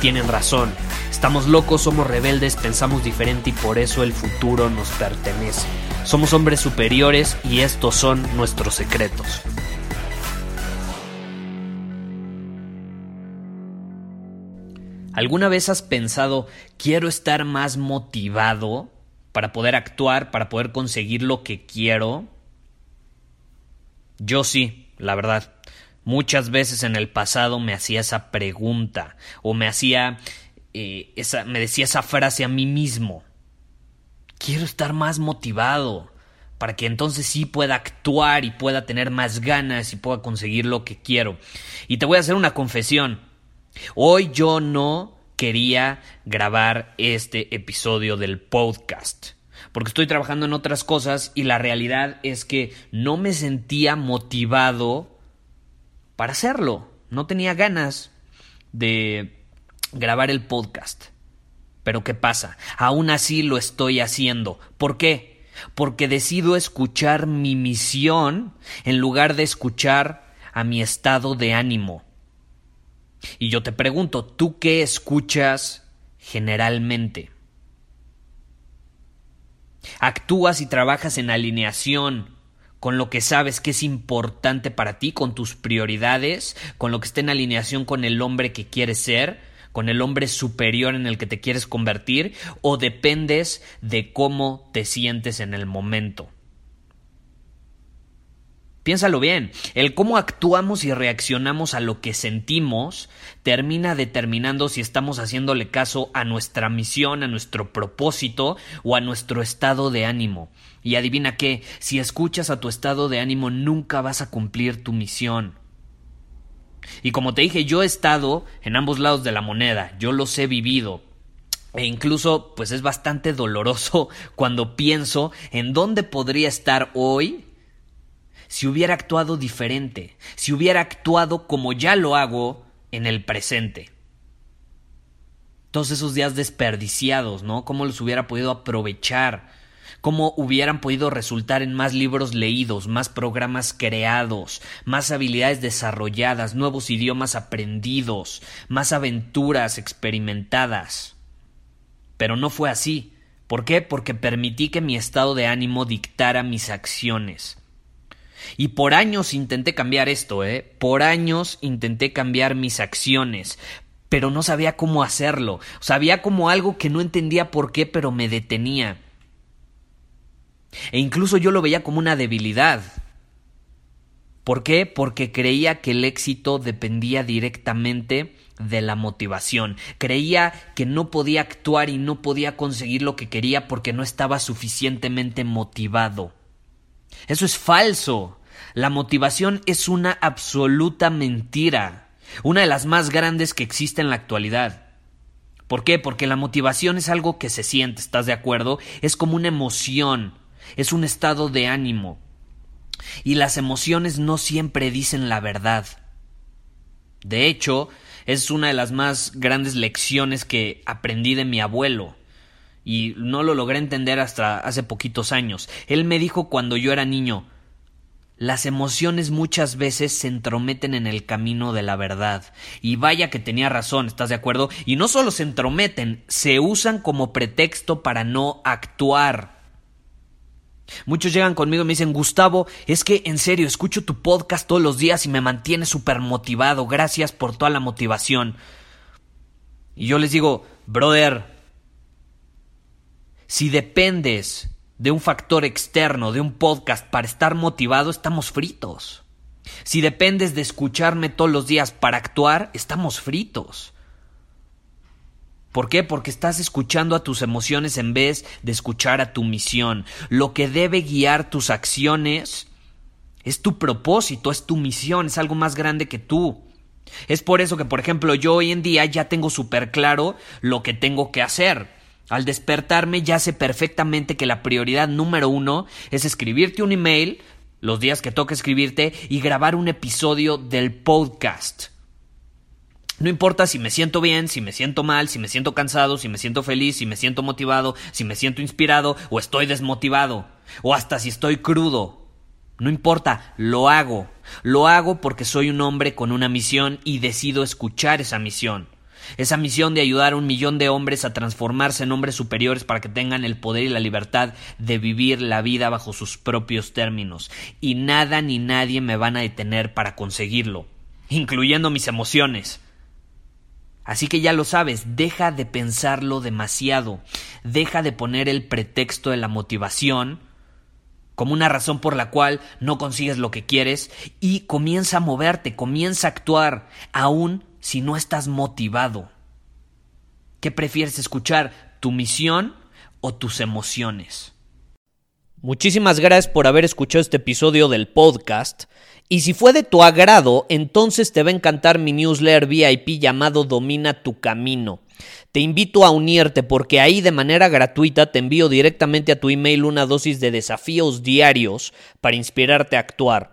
tienen razón. Estamos locos, somos rebeldes, pensamos diferente y por eso el futuro nos pertenece. Somos hombres superiores y estos son nuestros secretos. ¿Alguna vez has pensado, quiero estar más motivado para poder actuar, para poder conseguir lo que quiero? Yo sí, la verdad. Muchas veces en el pasado me hacía esa pregunta o me hacía eh, esa, me decía esa frase a mí mismo. Quiero estar más motivado para que entonces sí pueda actuar y pueda tener más ganas y pueda conseguir lo que quiero. Y te voy a hacer una confesión. Hoy yo no quería grabar este episodio del podcast. Porque estoy trabajando en otras cosas y la realidad es que no me sentía motivado para hacerlo. No tenía ganas de grabar el podcast. Pero ¿qué pasa? Aún así lo estoy haciendo. ¿Por qué? Porque decido escuchar mi misión en lugar de escuchar a mi estado de ánimo. Y yo te pregunto, ¿tú qué escuchas generalmente? ¿Actúas y trabajas en alineación con lo que sabes que es importante para ti, con tus prioridades, con lo que está en alineación con el hombre que quieres ser, con el hombre superior en el que te quieres convertir, o dependes de cómo te sientes en el momento? Piénsalo bien, el cómo actuamos y reaccionamos a lo que sentimos termina determinando si estamos haciéndole caso a nuestra misión, a nuestro propósito o a nuestro estado de ánimo. Y adivina qué, si escuchas a tu estado de ánimo nunca vas a cumplir tu misión. Y como te dije, yo he estado en ambos lados de la moneda, yo los he vivido, e incluso, pues es bastante doloroso cuando pienso en dónde podría estar hoy si hubiera actuado diferente, si hubiera actuado como ya lo hago en el presente. Todos esos días desperdiciados, ¿no? ¿Cómo los hubiera podido aprovechar? ¿Cómo hubieran podido resultar en más libros leídos, más programas creados, más habilidades desarrolladas, nuevos idiomas aprendidos, más aventuras experimentadas? Pero no fue así. ¿Por qué? Porque permití que mi estado de ánimo dictara mis acciones. Y por años intenté cambiar esto, ¿eh? Por años intenté cambiar mis acciones, pero no sabía cómo hacerlo. Sabía como algo que no entendía por qué, pero me detenía. E incluso yo lo veía como una debilidad. ¿Por qué? Porque creía que el éxito dependía directamente de la motivación. Creía que no podía actuar y no podía conseguir lo que quería porque no estaba suficientemente motivado. Eso es falso. La motivación es una absoluta mentira, una de las más grandes que existe en la actualidad. ¿Por qué? Porque la motivación es algo que se siente, ¿estás de acuerdo? Es como una emoción, es un estado de ánimo. Y las emociones no siempre dicen la verdad. De hecho, es una de las más grandes lecciones que aprendí de mi abuelo y no lo logré entender hasta hace poquitos años. Él me dijo cuando yo era niño las emociones muchas veces se entrometen en el camino de la verdad. Y vaya que tenía razón, ¿estás de acuerdo? Y no solo se entrometen, se usan como pretexto para no actuar. Muchos llegan conmigo y me dicen, Gustavo, es que en serio, escucho tu podcast todos los días y me mantiene súper motivado. Gracias por toda la motivación. Y yo les digo, brother, si dependes de un factor externo, de un podcast para estar motivado, estamos fritos. Si dependes de escucharme todos los días para actuar, estamos fritos. ¿Por qué? Porque estás escuchando a tus emociones en vez de escuchar a tu misión. Lo que debe guiar tus acciones es tu propósito, es tu misión, es algo más grande que tú. Es por eso que, por ejemplo, yo hoy en día ya tengo súper claro lo que tengo que hacer. Al despertarme ya sé perfectamente que la prioridad número uno es escribirte un email los días que toque escribirte y grabar un episodio del podcast. No importa si me siento bien, si me siento mal, si me siento cansado, si me siento feliz, si me siento motivado, si me siento inspirado o estoy desmotivado, o hasta si estoy crudo. No importa, lo hago. Lo hago porque soy un hombre con una misión y decido escuchar esa misión. Esa misión de ayudar a un millón de hombres a transformarse en hombres superiores para que tengan el poder y la libertad de vivir la vida bajo sus propios términos. Y nada ni nadie me van a detener para conseguirlo, incluyendo mis emociones. Así que ya lo sabes, deja de pensarlo demasiado, deja de poner el pretexto de la motivación como una razón por la cual no consigues lo que quieres y comienza a moverte, comienza a actuar, aún si no estás motivado? ¿Qué prefieres escuchar, tu misión o tus emociones? Muchísimas gracias por haber escuchado este episodio del podcast. Y si fue de tu agrado, entonces te va a encantar mi newsletter VIP llamado Domina tu Camino. Te invito a unirte porque ahí de manera gratuita te envío directamente a tu email una dosis de desafíos diarios para inspirarte a actuar.